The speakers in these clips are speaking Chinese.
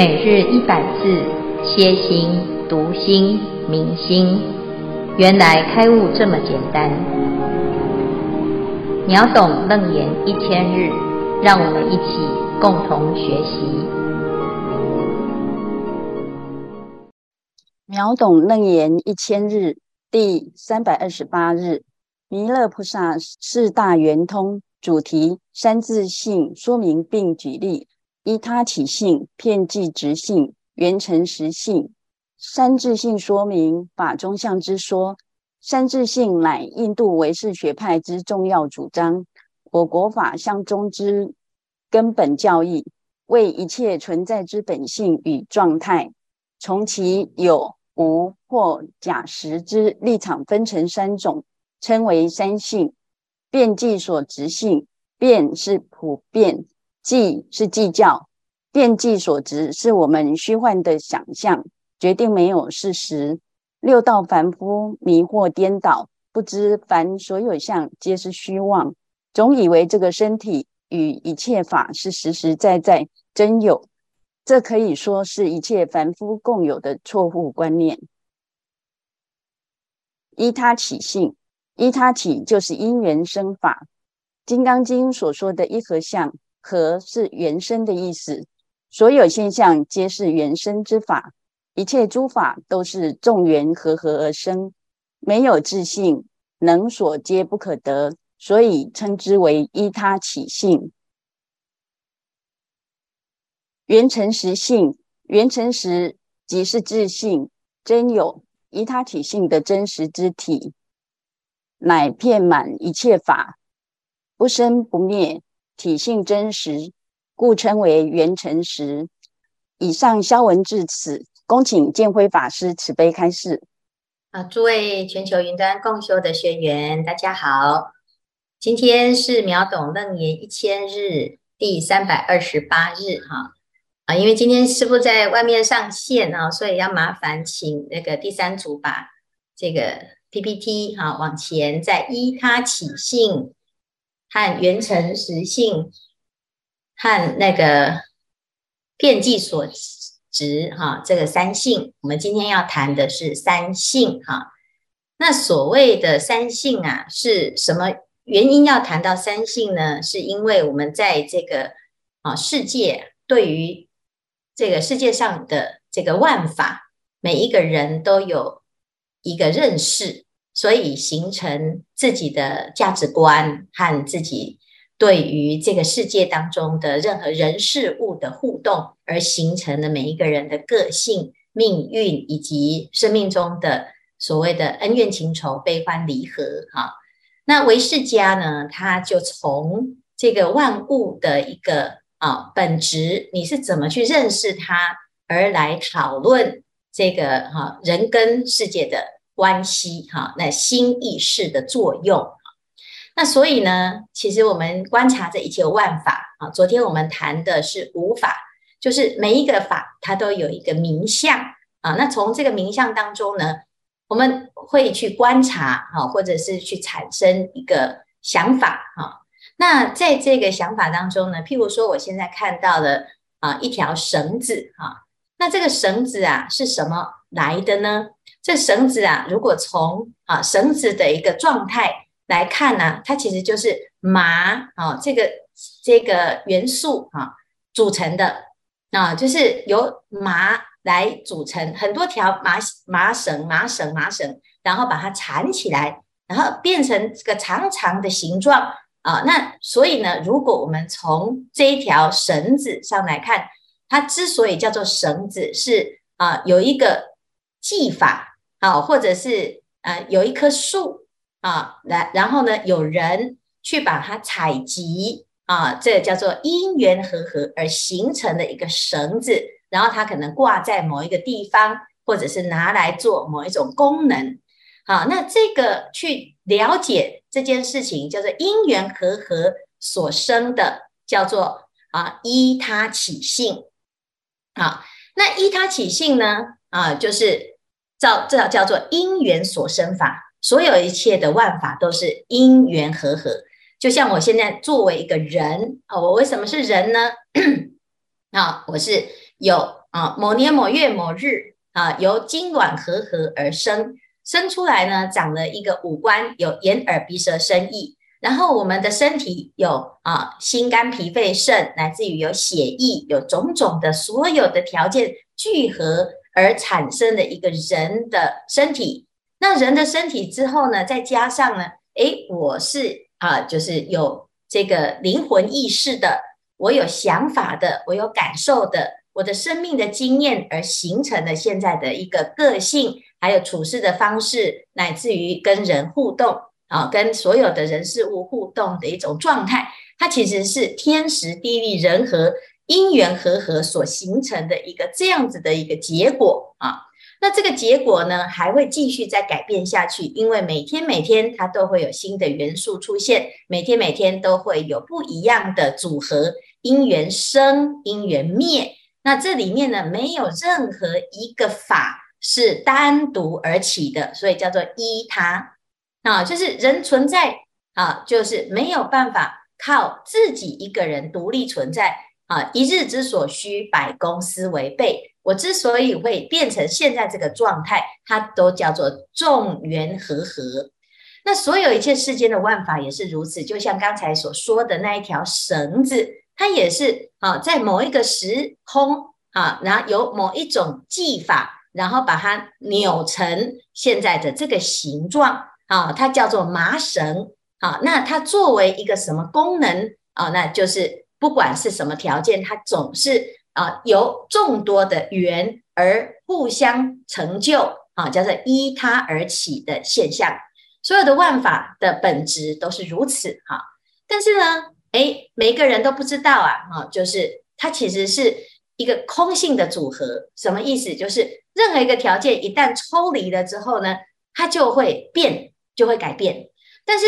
每日一百字，歇心、读心、明心，原来开悟这么简单。秒懂楞严一千日，让我们一起共同学习。秒懂楞严一千日第三百二十八日，弥勒菩萨四大圆通主题三字性说明并举例。依他起性、遍计执性、圆成实性，三自性说明法中相之说。三自性乃印度唯识学派之重要主张，我国法相中之根本教义，为一切存在之本性与状态，从其有无或假实之立场分成三种，称为三性。遍计所执性，遍是普遍。计是计较，遍计所执是我们虚幻的想象，决定没有事实。六道凡夫迷惑颠倒，不知凡所有相皆是虚妄，总以为这个身体与一切法是实实在在真有，这可以说是一切凡夫共有的错误观念。依他起性，依他起就是因缘生法，《金刚经》所说的一合相。合是原生的意思，所有现象皆是原生之法，一切诸法都是众缘和合而生，没有自性，能所皆不可得，所以称之为依他起性。圆成实性，圆成实即是自性真有，依他起性的真实之体，乃遍满一切法，不生不灭。体性真实，故称为圆成实。以上消文至此，恭请建辉法师慈悲开示。啊，诸位全球云端共修的学员，大家好，今天是秒懂楞严一千日第三百二十八日哈啊，因为今天师傅在外面上线啊，所以要麻烦请那个第三组把这个 PPT 哈往前再依他起性。和圆成实性，和那个遍计所执哈，这个三性，我们今天要谈的是三性哈。那所谓的三性啊，是什么原因要谈到三性呢？是因为我们在这个啊世界，对于这个世界上的这个万法，每一个人都有一个认识。所以形成自己的价值观和自己对于这个世界当中的任何人事物的互动，而形成了每一个人的个性、命运以及生命中的所谓的恩怨情仇、悲欢离合。哈，那唯识家呢，他就从这个万物的一个啊本质，你是怎么去认识它，而来讨论这个哈人跟世界的。关系哈，那心意识的作用，那所以呢，其实我们观察这一切万法啊，昨天我们谈的是无法，就是每一个法它都有一个名相啊。那从这个名相当中呢，我们会去观察哈，或者是去产生一个想法哈。那在这个想法当中呢，譬如说我现在看到了啊一条绳子哈，那这个绳子啊是什么来的呢？这绳子啊，如果从啊绳子的一个状态来看呢、它其实就是麻啊这个这个元素啊组成的啊，就是由麻来组成很多条麻麻绳麻绳麻绳，然后把它缠起来，然后变成这个长长的形状啊。那所以呢，如果我们从这一条绳子上来看，它之所以叫做绳子，是啊有一个技法。啊，或者是呃，有一棵树啊，来，然后呢，有人去把它采集啊，这叫做因缘和合而形成的一个绳子，然后它可能挂在某一个地方，或者是拿来做某一种功能。好，那这个去了解这件事情，叫做因缘和合所生的，叫做啊依他起性。好，那依他起性呢，啊，就是。照这叫做因缘所生法，所有一切的万法都是因缘和合。就像我现在作为一个人啊，我为什么是人呢？啊，我是有啊，某年某月某日啊，由精卵和合而生，生出来呢，长了一个五官，有眼耳鼻舌身意。然后我们的身体有啊，心肝脾肺肾，乃至于有血液，有种种的所有的条件聚合而产生的一个人的身体。那人的身体之后呢，再加上呢，诶，我是啊，就是有这个灵魂意识的，我有想法的，我有感受的，我的生命的经验而形成的现在的一个个性，还有处事的方式，乃至于跟人互动。啊，跟所有的人事物互动的一种状态，它其实是天时地利人和因缘和合所形成的一个这样子的一个结果啊。那这个结果呢，还会继续再改变下去，因为每天每天它都会有新的元素出现，每天每天都会有不一样的组合，因缘生，因缘灭。那这里面呢，没有任何一个法是单独而起的，所以叫做依他。啊，就是人存在啊，就是没有办法靠自己一个人独立存在啊。一日之所需，百公司为备。我之所以会变成现在这个状态，它都叫做众缘和合。那所有一切世间的万法也是如此，就像刚才所说的那一条绳子，它也是啊，在某一个时空啊，然后有某一种技法，然后把它扭成现在的这个形状。啊，它叫做麻绳啊。那它作为一个什么功能啊？那就是不管是什么条件，它总是啊由众多的缘而互相成就啊，叫做依他而起的现象。所有的万法的本质都是如此哈。但是呢，诶，每个人都不知道啊。啊，就是它其实是一个空性的组合。什么意思？就是任何一个条件一旦抽离了之后呢，它就会变。就会改变，但是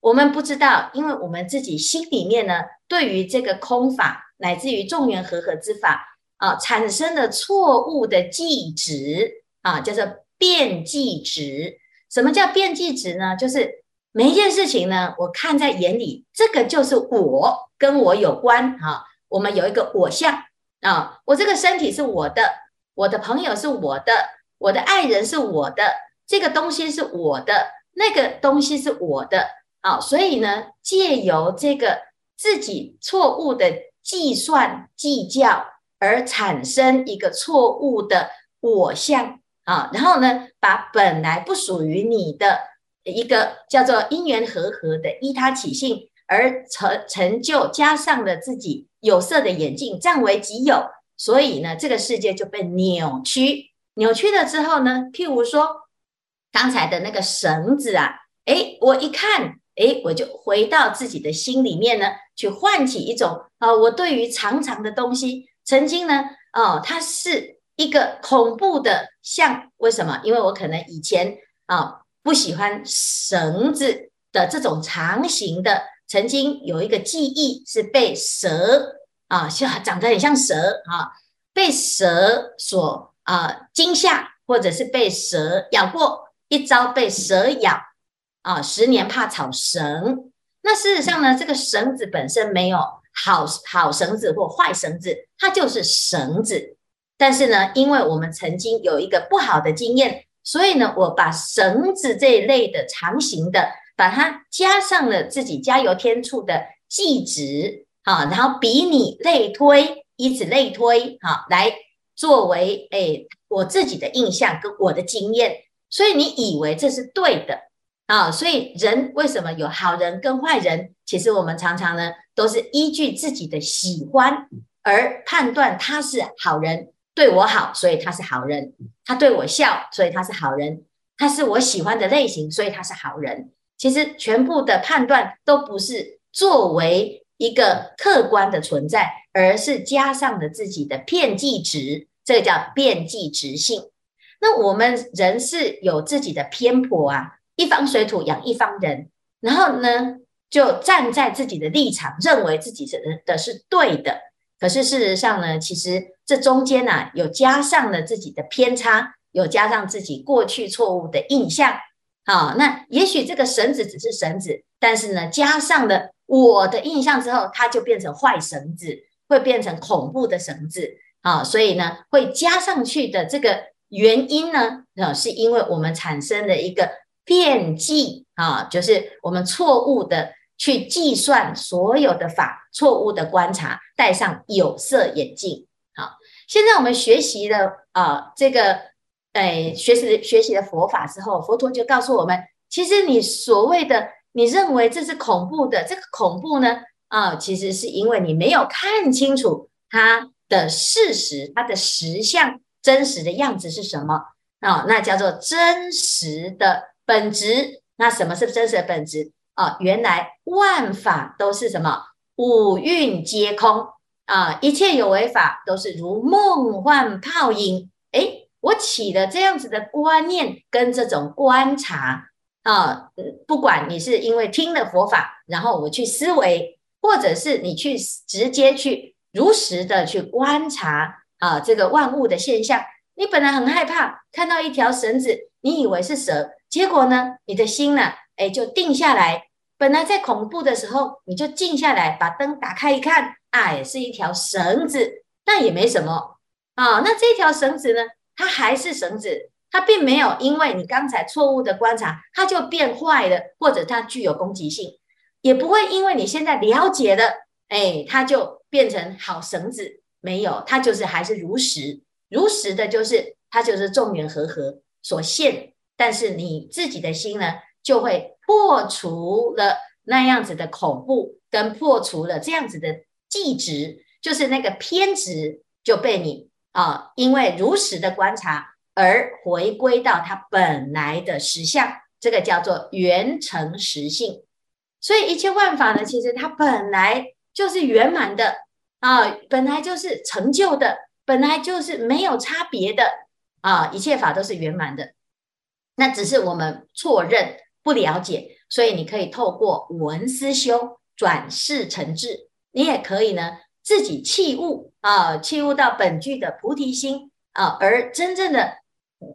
我们不知道，因为我们自己心里面呢，对于这个空法乃至于众缘和合之法啊，产生了错误的记执啊，叫做遍计执。什么叫遍计执呢？就是每一件事情呢，我看在眼里，这个就是我，跟我有关啊。我们有一个我相啊，我这个身体是我的，我的朋友是我的，我的爱人是我的，这个东西是我的。那个东西是我的啊，所以呢，借由这个自己错误的计算计较而产生一个错误的我相。啊，然后呢，把本来不属于你的一个叫做因缘和合的依他起性而成成就，加上了自己有色的眼镜占为己有，所以呢，这个世界就被扭曲，扭曲了之后呢，譬如说。刚才的那个绳子啊，诶，我一看，诶，我就回到自己的心里面呢，去唤起一种啊、我对于长长的东西，曾经呢，哦、它是一个恐怖的像，为什么？因为我可能以前啊、不喜欢绳子的这种长形的，曾经有一个记忆是被蛇啊，像、长得很像蛇啊，被蛇所啊、惊吓，或者是被蛇咬过。一朝被蛇咬，啊，十年怕草绳。那事实上呢，这个绳子本身没有好好绳子或坏绳子，它就是绳子。但是呢，因为我们曾经有一个不好的经验，所以呢，我把绳子这一类的长形的，把它加上了自己加油添醋的计执，啊，然后比拟类推，以此类推，啊，来作为诶我自己的印象跟我的经验。所以你以为这是对的啊？所以人为什么有好人跟坏人？其实我们常常呢都是依据自己的喜欢而判断他是好人，对我好，所以他是好人；他对我笑，所以他是好人；他是我喜欢的类型，所以他是好人。其实全部的判断都不是作为一个客观的存在，而是加上了自己的遍计值，这个叫遍计值性。那我们人是有自己的偏颇啊，一方水土养一方人，然后呢，就站在自己的立场，认为自己是的是对的。可是事实上呢，其实这中间呢、有加上了自己的偏差，有加上自己过去错误的印象。好，那也许这个绳子只是绳子，但是呢，加上了我的印象之后，它就变成坏绳子，会变成恐怖的绳子。啊，所以呢会加上去的这个原因呢，啊，是因为我们产生了一个遍计啊，就是我们错误的去计算所有的法，错误的观察，戴上有色眼镜。好，现在我们学习了啊这个，哎，学习学习了佛法之后，佛陀就告诉我们，其实你所谓的你认为这是恐怖的，这个恐怖呢？啊，其实是因为你没有看清楚它的事实，它的实相真实的样子是什么啊？那叫做真实的本质。那什么是真实的本质啊？原来万法都是什么？五蕴皆空啊！一切有为法都是如梦幻泡影。诶，我起了这样子的观念跟这种观察啊，不管你是因为听了佛法，然后我去思维。或者是你去直接去如实的去观察啊，这个万物的现象。你本来很害怕看到一条绳子，你以为是蛇，结果呢，你的心呢，哎，就定下来。本来在恐怖的时候，你就静下来，把灯打开一看，哎，是一条绳子，那也没什么啊。那这条绳子呢，它还是绳子，它并没有因为你刚才错误的观察，它就变坏了，或者它具有攻击性。也不会因为你现在了解了，哎，它就变成好绳子，没有，它就是还是如实，如实的，就是它就是众缘和合所现。但是你自己的心呢，就会破除了那样子的恐怖，跟破除了这样子的计执，就是那个偏执就被你啊，因为如实的观察而回归到它本来的实相，这个叫做圆成实性。所以一切万法呢，其实它本来就是圆满的啊，本来就是成就的，本来就是没有差别的啊，一切法都是圆满的。那只是我们错认不了解，所以你可以透过闻思修转世成智，你也可以呢自己弃悟啊，弃悟到本具的菩提心啊，而真正的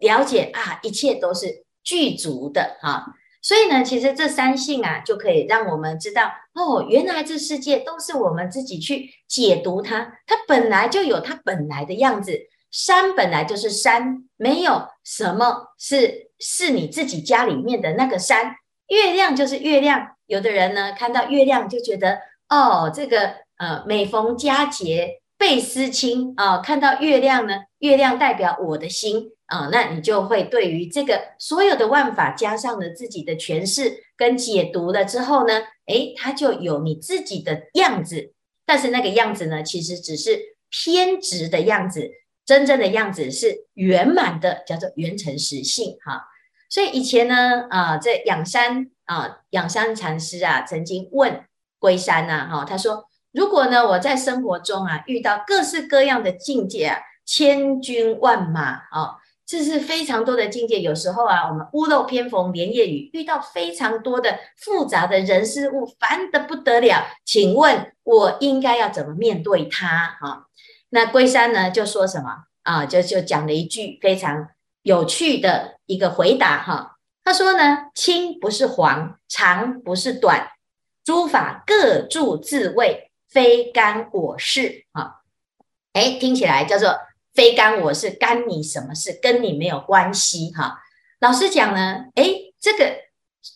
了解啊，一切都是具足的啊。所以呢，其实这三性啊，就可以让我们知道哦，原来这世界都是我们自己去解读它，它本来就有它本来的样子。山本来就是山，没有什么是是你自己家里面的那个山。月亮就是月亮，有的人呢看到月亮就觉得哦，这个呃每逢佳节倍思亲啊，看到月亮呢，月亮代表我的心。啊、那你就会对于这个所有的万法加上了自己的诠释跟解读了之后呢，诶，它就有你自己的样子，但是那个样子呢，其实只是偏执的样子，真正的样子是圆满的，叫做圆成实性哈。所以以前呢，啊，在仰山啊，仰山禅师啊，曾经问龟山呐，哈，他说，如果呢，我在生活中啊，遇到各式各样的境界啊，千军万马啊。这是非常多的境界，有时候啊，我们屋漏偏逢连夜雨，遇到非常多的复杂的人事物，烦得不得了。请问我应该要怎么面对它？哈，那龟山呢就说什么啊？就就讲了一句非常有趣的一个回答哈。他说呢，青不是黄，长不是短，诸法各住自位，非干我事啊。哎，听起来叫做。非干我事，干你什么事？跟你没有关系哈。老实讲呢，诶，这个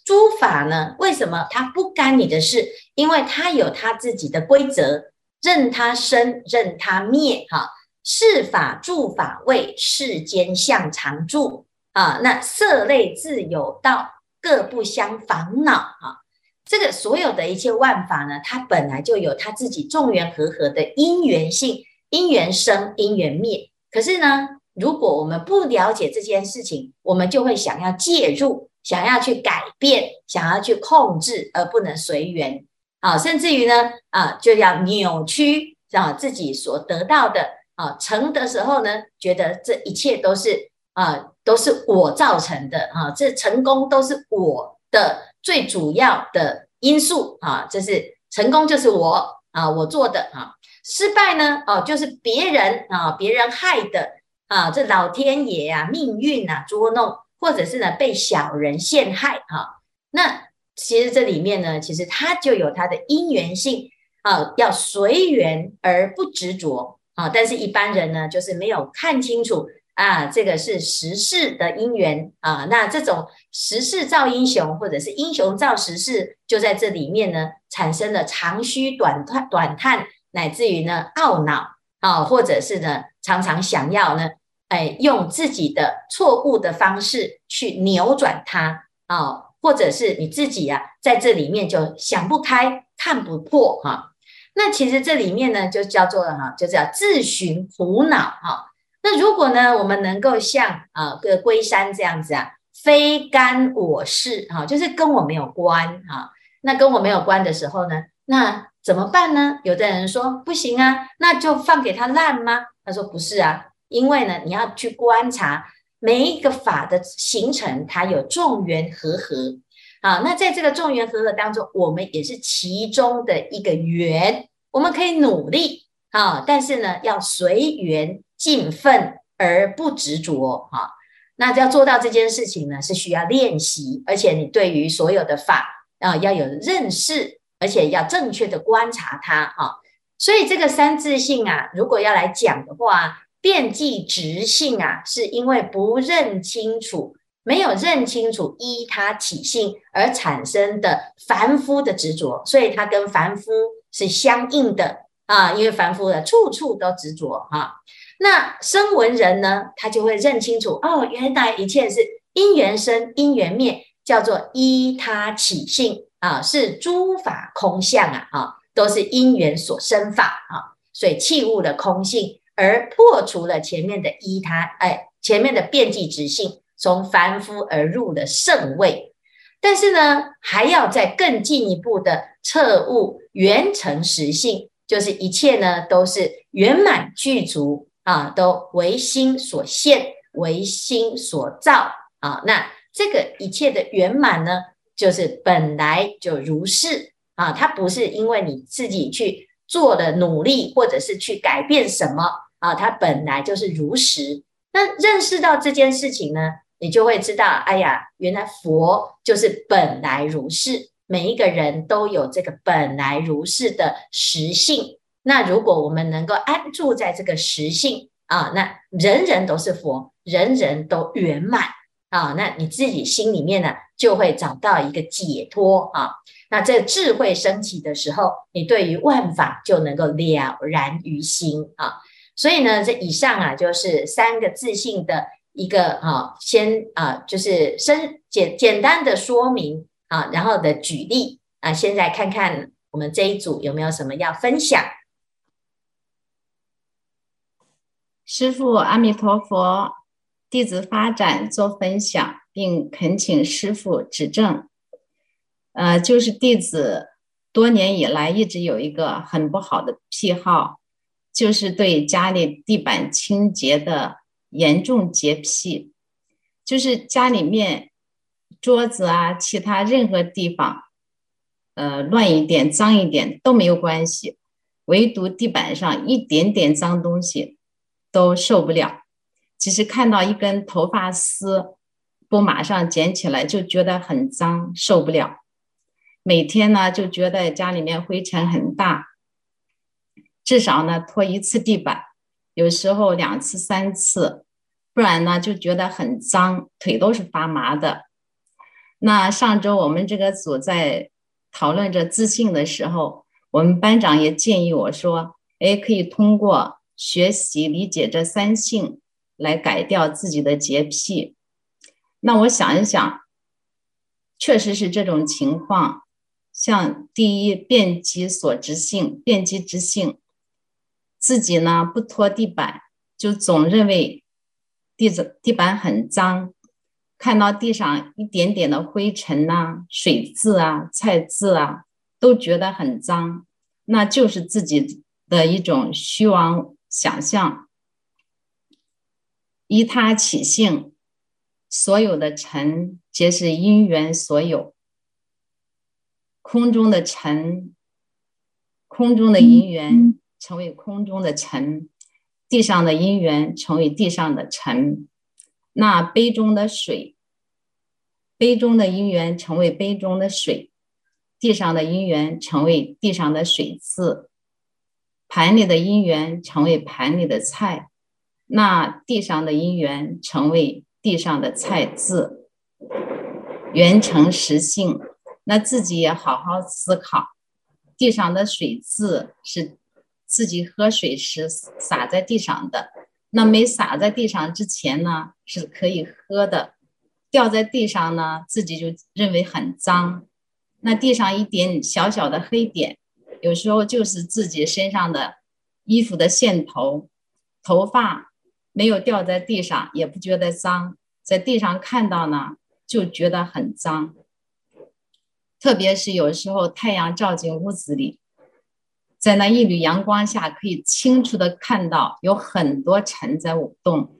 诸法呢，为什么它不干你的事？因为它有它自己的规则，任它生，任它灭哈。是法住法位，世间相常住啊。那色类自有道，各不相烦恼哈。这个所有的一切万法呢，它本来就有它自己众缘和合的因缘性。因缘生，因缘灭。可是呢，如果我们不了解这件事情，我们就会想要介入，想要去改变，想要去控制，而不能随缘啊。甚至于呢，啊，就要扭曲啊自己所得到的啊。成的时候呢，觉得这一切都是啊，都是我造成的啊。这成功都是我的最主要的因素啊。这是成功就是我啊，我做的啊。失败呢？哦，就是别人啊，别人害的啊，这老天爷啊，命运啊捉弄，或者是呢被小人陷害哈。那其实这里面呢，其实它就有它的因缘性啊，要随缘而不执着啊，但是一般人呢，就是没有看清楚啊，这个是时势的因缘啊，那这种时势造英雄，或者是英雄造时势，就在这里面呢，产生了长吁短叹、短叹，乃至于呢懊恼啊，或者是呢常常想要呢，哎，用自己的错误的方式去扭转它啊。或者是你自己啊，在这里面就想不开、看不破哈。那其实这里面呢，就叫做哈，就叫自寻苦恼哈。那如果呢，我们能够像啊个龟山这样子啊，非干我事哈，就是跟我没有关哈。那跟我没有关的时候呢，那怎么办呢？有的人说不行啊，那就放给他烂吗？他说不是啊，因为呢，你要去观察。每一个法的形成，它有众缘和合，啊，那在这个众缘和合当中，我们也是其中的一个缘，我们可以努力啊，但是呢，要随缘尽分而不执着啊。那要做到这件事情呢，是需要练习，而且你对于所有的法啊要有认识，而且要正确的观察它啊。所以这个三自性啊，如果要来讲的话。遍计执性啊，是因为不认清楚，没有认清楚依他起性而产生的凡夫的执着，所以它跟凡夫是相应的啊。因为凡夫的处处都执着哈，那声闻人呢，他就会认清楚哦，原来一切是因缘生，因缘灭，叫做依他起性啊，是诸法空相啊，啊，都是因缘所生法啊，所以器物的空性。而破除了前面的依他，哎，前面的遍计执性，从凡夫而入的圣位，但是呢，还要再更进一步的彻悟圆成实性，就是一切呢都是圆满具足啊，都唯心所现，唯心所造啊。那这个一切的圆满呢，就是本来就如是啊，它不是因为你自己去做的努力，或者是去改变什么。啊，它本来就是如实。那认识到这件事情呢，你就会知道，哎呀，原来佛就是本来如是，每一个人都有这个本来如是的实性。那如果我们能够安住在这个实性啊，那人人都是佛，人人都圆满啊，那你自己心里面呢，就会找到一个解脱啊。那这智慧升起的时候，你对于万法就能够了然于心啊。所以呢，这以上啊，就是三个自信的一个啊，先啊，就是深简简单的说明啊，然后的举例啊，现在看看我们这一组有没有什么要分享。师父阿弥陀佛，弟子发展做分享，并恳请师父指正。呃，就是弟子多年以来一直有一个很不好的癖好。就是对家里地板清洁的严重洁癖，就是家里面桌子啊，其他任何地方，呃，乱一点、脏一点都没有关系，唯独地板上一点点脏东西都受不了。其实看到一根头发丝，不马上捡起来就觉得很脏，受不了。每天呢，就觉得家里面灰尘很大。至少呢，拖一次地板，有时候两次、三次，不然呢就觉得很脏，腿都是发麻的。那上周我们这个组在讨论着自信的时候，我们班长也建议我说：“哎，可以通过学习理解这三性来改掉自己的洁癖。”那我想一想，确实是这种情况。像第一，遍计所执性，遍计执性。自己呢，不拖地板，就总认为地子地板很脏，看到地上一点点的灰尘呐、啊、水渍啊、菜渍啊，都觉得很脏，那就是自己的一种虚妄想象。依他起性，所有的尘皆是因缘所有，空中的尘，空中的因缘。成为空中的尘，地上的因缘成为地上的尘，那杯中的水，杯中的因缘成为杯中的水，地上的因缘成为地上的水渍。盘里的因缘成为盘里的菜，那地上的因缘成为地上的菜字，缘成实性。那自己也好好思考，地上的水渍是自己喝水时洒在地上的，那没洒在地上之前呢，是可以喝的，掉在地上呢，自己就认为很脏。那地上一点小小的黑点，有时候就是自己身上的衣服的线头，头发没有掉在地上，也不觉得脏，在地上看到呢，就觉得很脏。特别是有时候太阳照进屋子里，在那一缕阳光下，可以清楚的看到有很多尘在舞动。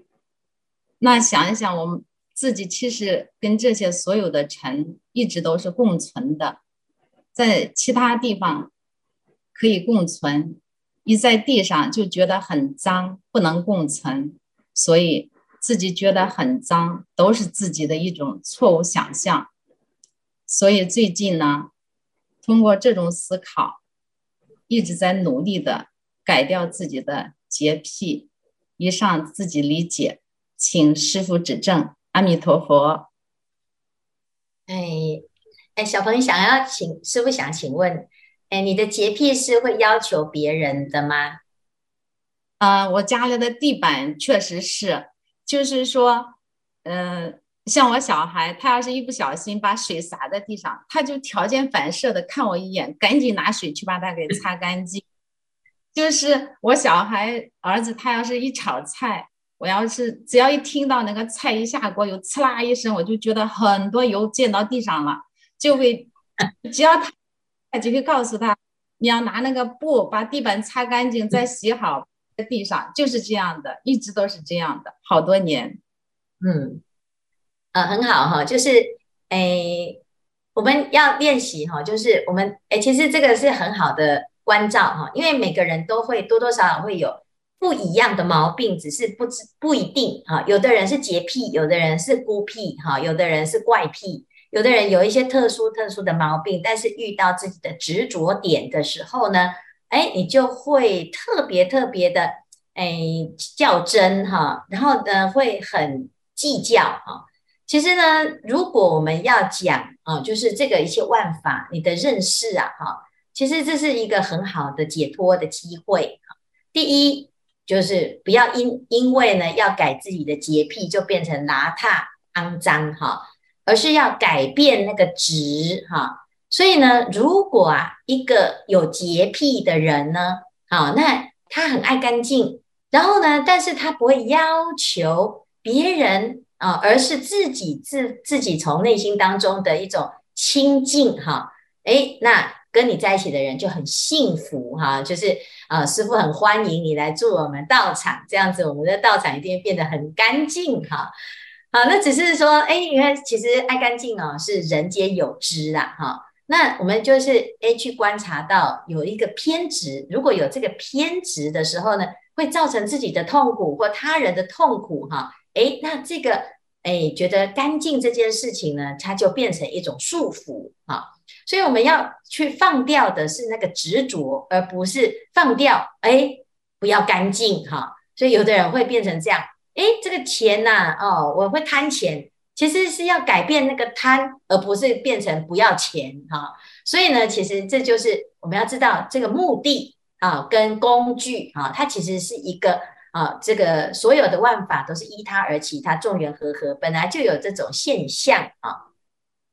那想一想，我们自己其实跟这些所有的尘一直都是共存的，在其他地方可以共存，一在地上就觉得很脏，不能共存，所以自己觉得很脏，都是自己的一种错误想象。所以最近呢，通过这种思考，一直在努力的改掉自己的洁癖。以上自己理解，请师傅指正。阿弥陀佛。哎哎，小朋友想要请师傅想请问，哎，你的洁癖是会要求别人的吗？啊、呃，我家里的地板确实是，就是说，嗯、呃。像我小孩，他要是一不小心把水洒在地上，他就条件反射的看我一眼，赶紧拿水去把它给擦干净。就是我小孩儿子，他要是一炒菜，我要是只要一听到那个菜一下锅有刺啦一声，我就觉得很多油溅到地上了，就会只要他，他就会告诉他，你要拿那个布把地板擦干净，再洗好在地上，就是这样的，一直都是这样的，好多年，嗯。呃，很好哈，就是诶，我们要练习哈，就是我们诶，其实这个是很好的关照哈，因为每个人都会多多少少会有不一样的毛病，只是不知不一定哈。有的人是洁癖，有的人是孤僻哈，有的人是怪癖，有的人有一些特殊特殊的毛病，但是遇到自己的执着点的时候呢，诶，你就会特别特别的诶较真哈，然后呢会很计较哈。其实呢，如果我们要讲啊，就是这个一切万法，你的认识啊，哈，其实这是一个很好的解脱的机会。第一，就是不要因因为呢要改自己的洁癖，就变成邋遢肮脏哈，而是要改变那个值哈。所以呢，如果啊一个有洁癖的人呢，好，那他很爱干净，然后呢，但是他不会要求别人。啊，而是自己自自己从内心当中的一种清净哈，诶，那跟你在一起的人就很幸福哈，就是啊，师傅很欢迎你来住我们道场，这样子我们的道场一定会变得很干净哈。好，那只是说，诶，你看其实爱干净哦，是人皆有之啦哈。那我们就是诶去观察到有一个偏执，如果有这个偏执的时候呢，会造成自己的痛苦或他人的痛苦哈。诶，那这个诶，觉得干净这件事情呢，它就变成一种束缚啊。所以我们要去放掉的是那个执着，而不是放掉诶，不要干净哈。所以有的人会变成这样，诶，这个钱呐，哦，我会贪钱，其实是要改变那个贪，而不是变成不要钱哈。所以呢，其实这就是我们要知道这个目的啊，跟工具啊，它其实是一个。啊，这个所有的万法都是依他而起，它众缘和合，本来就有这种现象啊。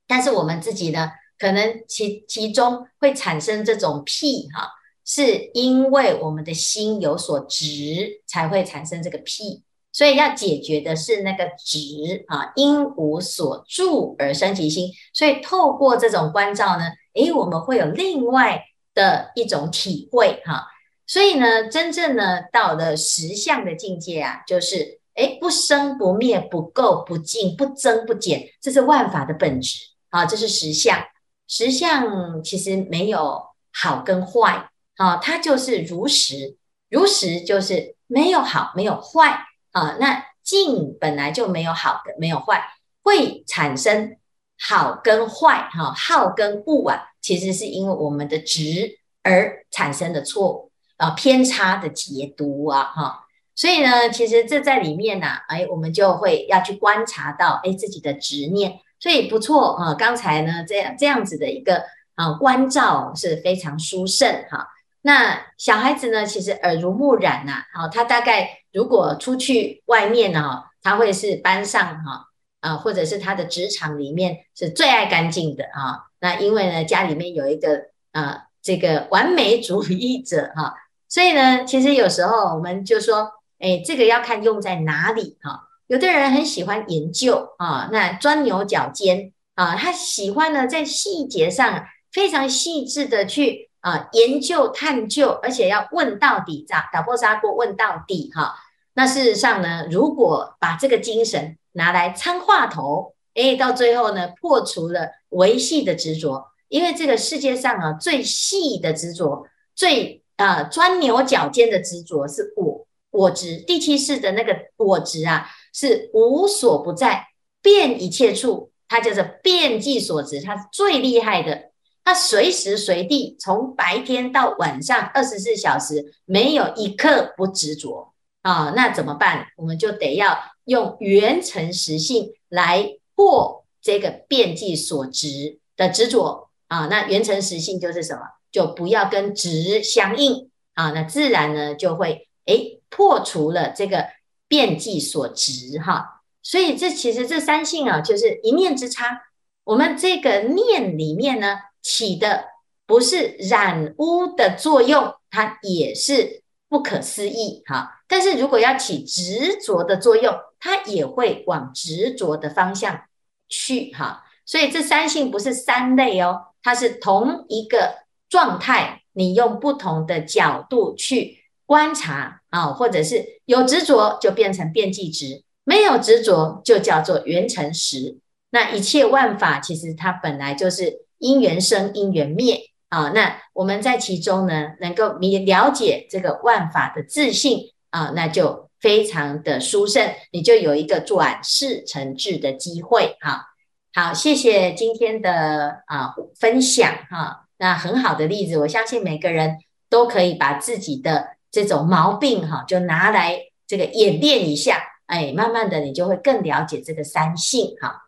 但是我们自己呢，可能其其中会产生这种癖哈、是因为我们的心有所执，才会产生这个癖。所以要解决的是那个执啊，因无所住而生其心。所以透过这种观照呢，诶，我们会有另外的一种体会哈。所以呢，真正呢，到了实相的境界啊，就是诶，不生不灭，不垢不净，不增不减，这是万法的本质啊，这是实相。实相其实没有好跟坏啊，它就是如实，如实就是没有好，没有坏啊。那净本来就没有好的，没有坏，会产生好跟坏哈，好跟不完，其实是因为我们的执而产生的错误。啊偏差的解读啊哈。所以呢，其实这在里面呢、啊，哎，我们就会要去观察到，哎，自己的执念。所以不错啊，刚才呢这样这样子的一个啊关照是非常殊胜哈。那小孩子呢，其实耳濡目染呐，好，他大概如果出去外面呢，他会是班上哈啊，或者是他的职场里面是最爱干净的啊。那因为呢，家里面有一个啊这个完美主义者哈，所以呢，其实有时候我们就说。哎，这个要看用在哪里哈。有的人很喜欢研究啊，那钻牛角尖啊，他喜欢呢在细节上非常细致的去啊研究探究，而且要问到底，打打破砂锅问到底哈。那事实上呢，如果把这个精神拿来参话头，哎，到最后呢破除了维系的执着，因为这个世界上啊最细的执着，最啊钻牛角尖的执着是我。我执第七世的那个我执啊，是无所不在，遍一切处，它就是遍计所执，它是最厉害的。它随时随地，从白天到晚上，二十四小时，没有一刻不执着啊。那怎么办？我们就得要用圆成实性来破这个遍计所执的执着啊。那圆成实性就是什么？就不要跟执相应啊。那自然呢，就会诶。破除了这个遍计所执哈，所以这其实这三性啊，就是一念之差。我们这个念里面呢，起的不是染污的作用，它也是不可思议哈。但是如果要起执着的作用，它也会往执着的方向去哈。所以这三性不是三类哦，它是同一个状态，你用不同的角度去观察。啊，或者是有执着就变成遍计执，没有执着就叫做圆成实。那一切万法其实它本来就是因缘生，因缘灭啊。那我们在其中呢，能够明了解这个万法的自性啊，那就非常的殊胜，你就有一个转世成智的机会哈。好，谢谢今天的啊分享哈。那很好的例子，我相信每个人都可以把自己的。这种毛病哈，就拿来这个演练一下，哎，慢慢的你就会更了解这个三性哈。